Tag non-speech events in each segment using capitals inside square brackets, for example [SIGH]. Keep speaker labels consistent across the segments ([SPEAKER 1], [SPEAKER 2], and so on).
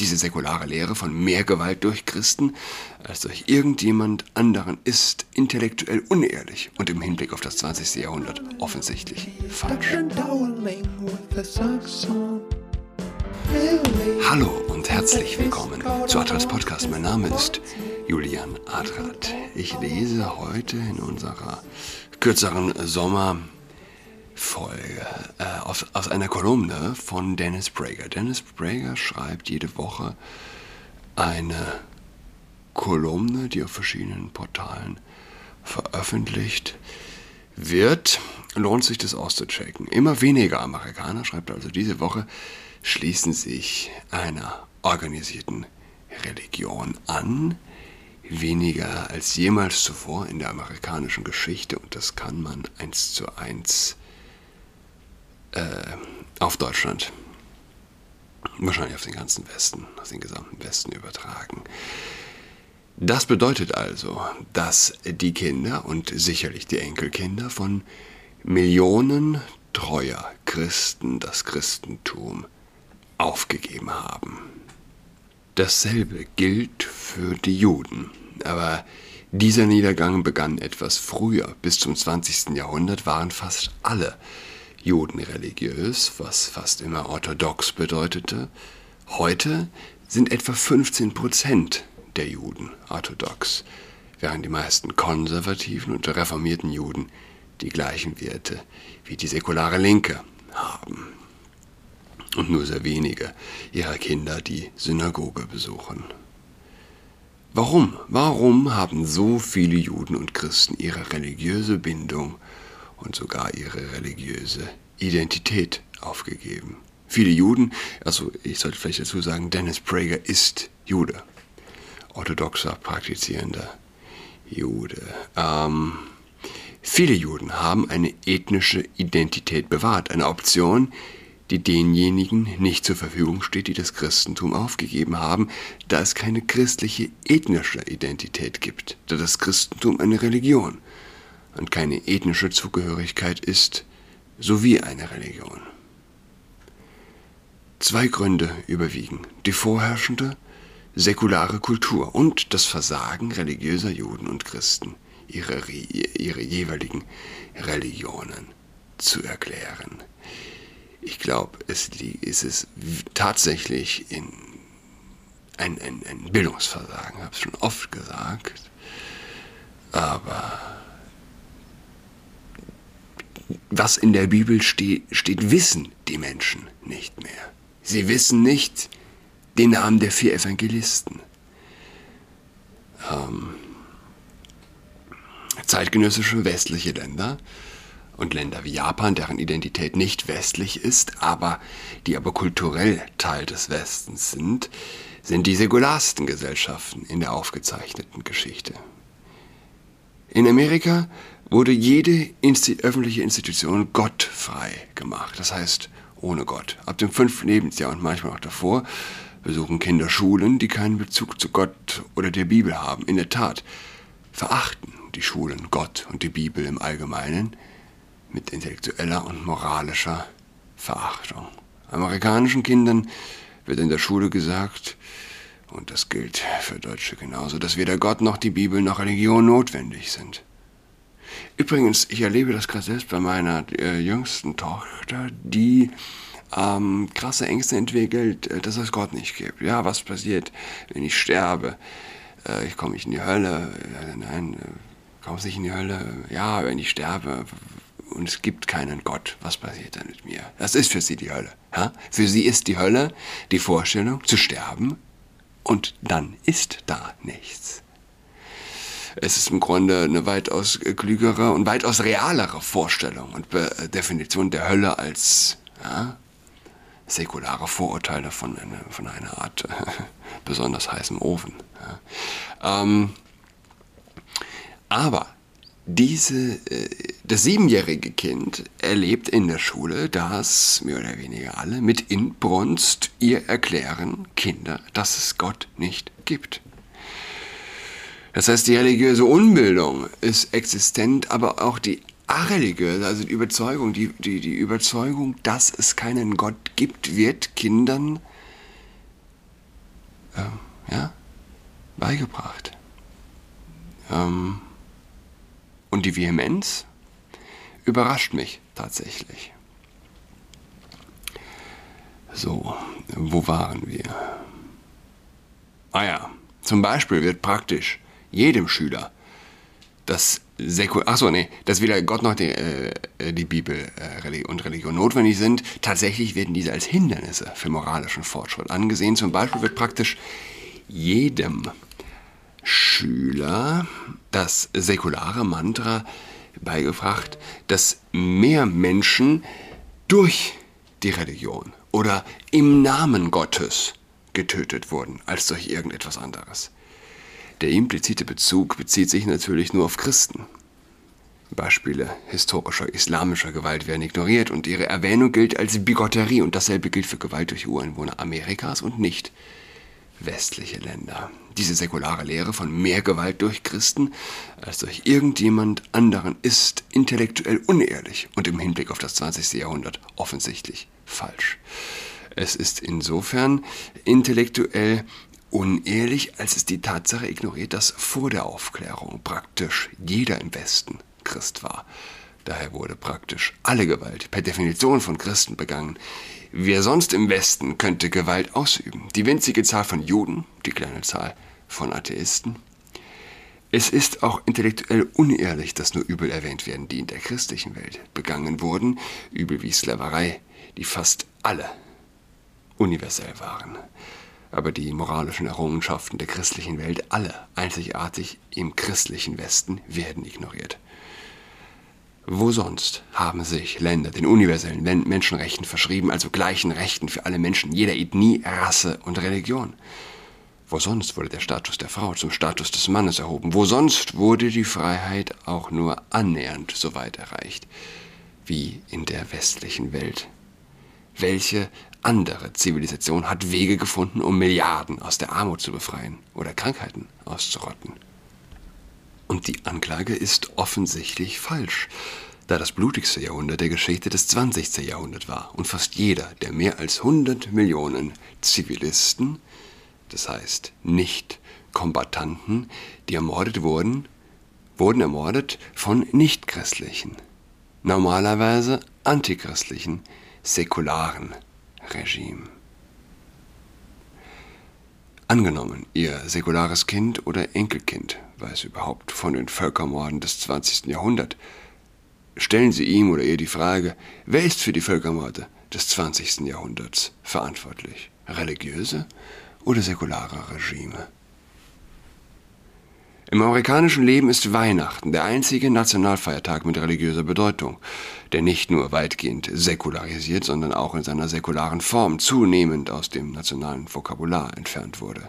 [SPEAKER 1] Diese säkulare Lehre von mehr Gewalt durch Christen als durch irgendjemand anderen ist intellektuell unehrlich und im Hinblick auf das 20. Jahrhundert offensichtlich falsch. Hallo und herzlich willkommen zu Adrats Podcast. Mein Name ist Julian Adrat. Ich lese heute in unserer kürzeren Sommer Folge äh, aus, aus einer Kolumne von Dennis Prager. Dennis Prager schreibt jede Woche eine Kolumne, die auf verschiedenen Portalen veröffentlicht wird. Lohnt sich das auszuchecken. Immer weniger Amerikaner, schreibt also diese Woche, schließen sich einer organisierten Religion an. Weniger als jemals zuvor in der amerikanischen Geschichte und das kann man eins zu eins äh, auf Deutschland, wahrscheinlich auf den ganzen Westen, auf den gesamten Westen übertragen. Das bedeutet also, dass die Kinder und sicherlich die Enkelkinder von Millionen treuer Christen das Christentum aufgegeben haben. Dasselbe gilt für die Juden. Aber dieser Niedergang begann etwas früher. Bis zum 20. Jahrhundert waren fast alle Juden religiös, was fast immer orthodox bedeutete. Heute sind etwa 15 Prozent der Juden orthodox, während die meisten konservativen und reformierten Juden die gleichen Werte wie die säkulare Linke haben. Und nur sehr wenige ihrer Kinder die Synagoge besuchen. Warum? Warum haben so viele Juden und Christen ihre religiöse Bindung und sogar ihre religiöse Identität aufgegeben. Viele Juden, also ich sollte vielleicht dazu sagen, Dennis Prager ist Jude, orthodoxer, praktizierender Jude. Ähm, viele Juden haben eine ethnische Identität bewahrt, eine Option, die denjenigen nicht zur Verfügung steht, die das Christentum aufgegeben haben, da es keine christliche ethnische Identität gibt, da das Christentum eine Religion und keine ethnische Zugehörigkeit ist, sowie eine Religion. Zwei Gründe überwiegen. Die vorherrschende säkulare Kultur und das Versagen religiöser Juden und Christen, ihre, ihre jeweiligen Religionen zu erklären. Ich glaube, es ist es tatsächlich in ein, ein, ein Bildungsversagen, habe es schon oft gesagt, aber was in der Bibel steht, steht, wissen die Menschen nicht mehr. Sie wissen nicht den Namen der vier Evangelisten. Ähm, zeitgenössische westliche Länder und Länder wie Japan, deren Identität nicht westlich ist, aber die aber kulturell Teil des Westens sind, sind die säkularsten Gesellschaften in der aufgezeichneten Geschichte. In Amerika wurde jede Insti öffentliche Institution gottfrei gemacht. Das heißt, ohne Gott. Ab dem fünften Lebensjahr und manchmal auch davor besuchen Kinder Schulen, die keinen Bezug zu Gott oder der Bibel haben. In der Tat verachten die Schulen Gott und die Bibel im Allgemeinen mit intellektueller und moralischer Verachtung. Amerikanischen Kindern wird in der Schule gesagt, und das gilt für Deutsche genauso, dass weder Gott noch die Bibel noch Religion notwendig sind. Übrigens, ich erlebe das gerade selbst bei meiner äh, jüngsten Tochter, die ähm, krasse Ängste entwickelt, äh, dass es Gott nicht gibt. Ja, was passiert, wenn ich sterbe? Äh, ich komme nicht in die Hölle. nein, äh, kommst nicht in die Hölle. Ja, wenn ich sterbe und es gibt keinen Gott, was passiert dann mit mir? Das ist für sie die Hölle. Ja? Für sie ist die Hölle die Vorstellung, zu sterben und dann ist da nichts. Es ist im Grunde eine weitaus klügere und weitaus realere Vorstellung und Be äh, Definition der Hölle als ja, säkulare Vorurteile von, eine, von einer Art äh, [LAUGHS] besonders heißem Ofen. Ja. Ähm, aber diese, äh, das siebenjährige Kind erlebt in der Schule, dass mehr oder weniger alle mit Inbrunst ihr erklären, Kinder, dass es Gott nicht gibt. Das heißt, die religiöse Unbildung ist existent, aber auch die areligiöse, also die Überzeugung, die, die, die Überzeugung, dass es keinen Gott gibt, wird Kindern äh, ja, beigebracht. Ähm, und die Vehemenz überrascht mich tatsächlich. So, wo waren wir? Ah ja, zum Beispiel wird praktisch jedem Schüler das Säkul achso, nee, dass weder Gott noch die, äh, die Bibel äh, und Religion notwendig sind. Tatsächlich werden diese als Hindernisse für moralischen Fortschritt angesehen. Zum Beispiel wird praktisch jedem Schüler das säkulare Mantra beigebracht, dass mehr Menschen durch die Religion oder im Namen Gottes getötet wurden als durch irgendetwas anderes. Der implizite Bezug bezieht sich natürlich nur auf Christen. Beispiele historischer islamischer Gewalt werden ignoriert und ihre Erwähnung gilt als Bigotterie und dasselbe gilt für Gewalt durch Ureinwohner Amerikas und nicht westliche Länder. Diese säkulare Lehre von mehr Gewalt durch Christen als durch irgendjemand anderen ist intellektuell unehrlich und im Hinblick auf das 20. Jahrhundert offensichtlich falsch. Es ist insofern intellektuell unehrlich, als es die Tatsache ignoriert, dass vor der Aufklärung praktisch jeder im Westen Christ war. Daher wurde praktisch alle Gewalt per Definition von Christen begangen. Wer sonst im Westen könnte Gewalt ausüben? Die winzige Zahl von Juden, die kleine Zahl von Atheisten. Es ist auch intellektuell unehrlich, dass nur Übel erwähnt werden, die in der christlichen Welt begangen wurden, Übel wie Sklaverei, die fast alle universell waren aber die moralischen Errungenschaften der christlichen Welt, alle einzigartig im christlichen Westen, werden ignoriert. Wo sonst haben sich Länder den universellen Menschenrechten verschrieben, also gleichen Rechten für alle Menschen jeder Ethnie, Rasse und Religion? Wo sonst wurde der Status der Frau zum Status des Mannes erhoben? Wo sonst wurde die Freiheit auch nur annähernd so weit erreicht wie in der westlichen Welt? Welche andere Zivilisation hat Wege gefunden, um Milliarden aus der Armut zu befreien oder Krankheiten auszurotten. Und die Anklage ist offensichtlich falsch, da das blutigste Jahrhundert der Geschichte des 20. Jahrhunderts war und fast jeder der mehr als 100 Millionen Zivilisten, das heißt nicht Kombattanten, die ermordet wurden, wurden ermordet von nichtchristlichen, normalerweise antichristlichen, säkularen Regime. Angenommen, Ihr säkulares Kind oder Enkelkind weiß überhaupt von den Völkermorden des 20. Jahrhunderts. Stellen Sie ihm oder ihr die Frage, wer ist für die Völkermorde des 20. Jahrhunderts verantwortlich? Religiöse oder säkulare Regime? Im amerikanischen Leben ist Weihnachten der einzige Nationalfeiertag mit religiöser Bedeutung, der nicht nur weitgehend säkularisiert, sondern auch in seiner säkularen Form zunehmend aus dem nationalen Vokabular entfernt wurde.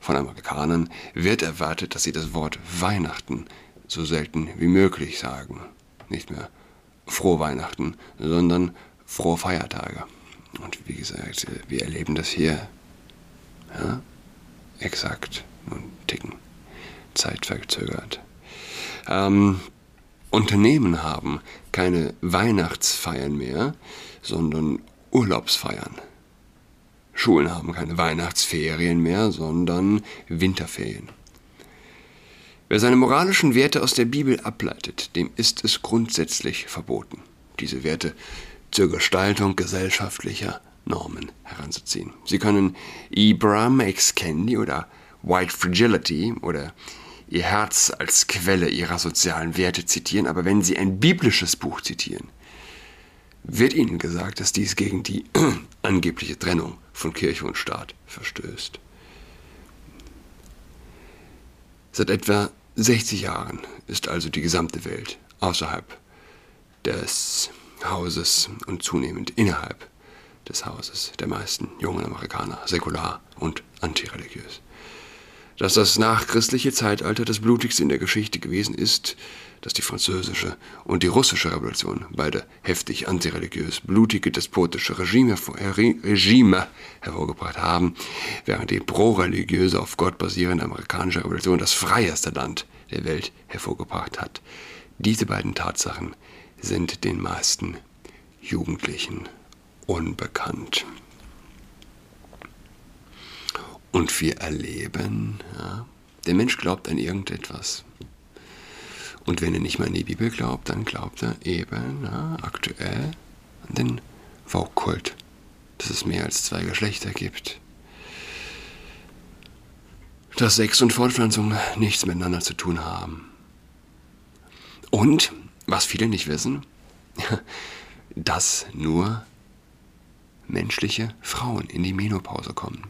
[SPEAKER 1] Von Amerikanern wird erwartet, dass sie das Wort Weihnachten so selten wie möglich sagen. Nicht mehr frohe Weihnachten, sondern frohe Feiertage. Und wie gesagt, wir erleben das hier ja, exakt nun ticken zeitverzögert. Ähm, Unternehmen haben keine Weihnachtsfeiern mehr, sondern Urlaubsfeiern. Schulen haben keine Weihnachtsferien mehr, sondern Winterferien. Wer seine moralischen Werte aus der Bibel ableitet, dem ist es grundsätzlich verboten, diese Werte zur Gestaltung gesellschaftlicher Normen heranzuziehen. Sie können Ibram X. Kendi oder White Fragility oder ihr Herz als Quelle ihrer sozialen Werte zitieren, aber wenn sie ein biblisches Buch zitieren, wird ihnen gesagt, dass dies gegen die [CLEARS THROAT] angebliche Trennung von Kirche und Staat verstößt. Seit etwa 60 Jahren ist also die gesamte Welt außerhalb des Hauses und zunehmend innerhalb des Hauses der meisten jungen Amerikaner säkular und antireligiös dass das nachchristliche Zeitalter das blutigste in der Geschichte gewesen ist, dass die französische und die russische Revolution beide heftig antireligiös, blutige, despotische Regime, Regime hervorgebracht haben, während die pro-religiöse, auf Gott basierende amerikanische Revolution das freieste Land der Welt hervorgebracht hat. Diese beiden Tatsachen sind den meisten Jugendlichen unbekannt. Und wir erleben, ja, der Mensch glaubt an irgendetwas. Und wenn er nicht mal an die Bibel glaubt, dann glaubt er eben ja, aktuell an den Vogue-Kult, dass es mehr als zwei Geschlechter gibt. Dass Sex und Fortpflanzung nichts miteinander zu tun haben. Und, was viele nicht wissen, [LAUGHS] dass nur menschliche Frauen in die Menopause kommen.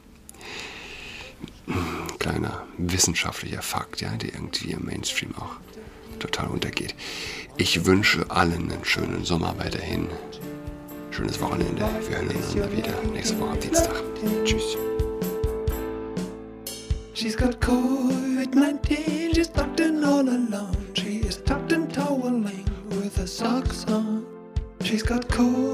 [SPEAKER 1] Kleiner wissenschaftlicher Fakt, ja, der irgendwie im Mainstream auch total untergeht. Ich wünsche allen einen schönen Sommer weiterhin. Schönes Wochenende. Wir hören uns wieder nächste Woche am Dienstag. Tschüss. She's got COVID-19, she's tucked in all alone. She is tucked in toweling with her socks on. She's got COVID-19,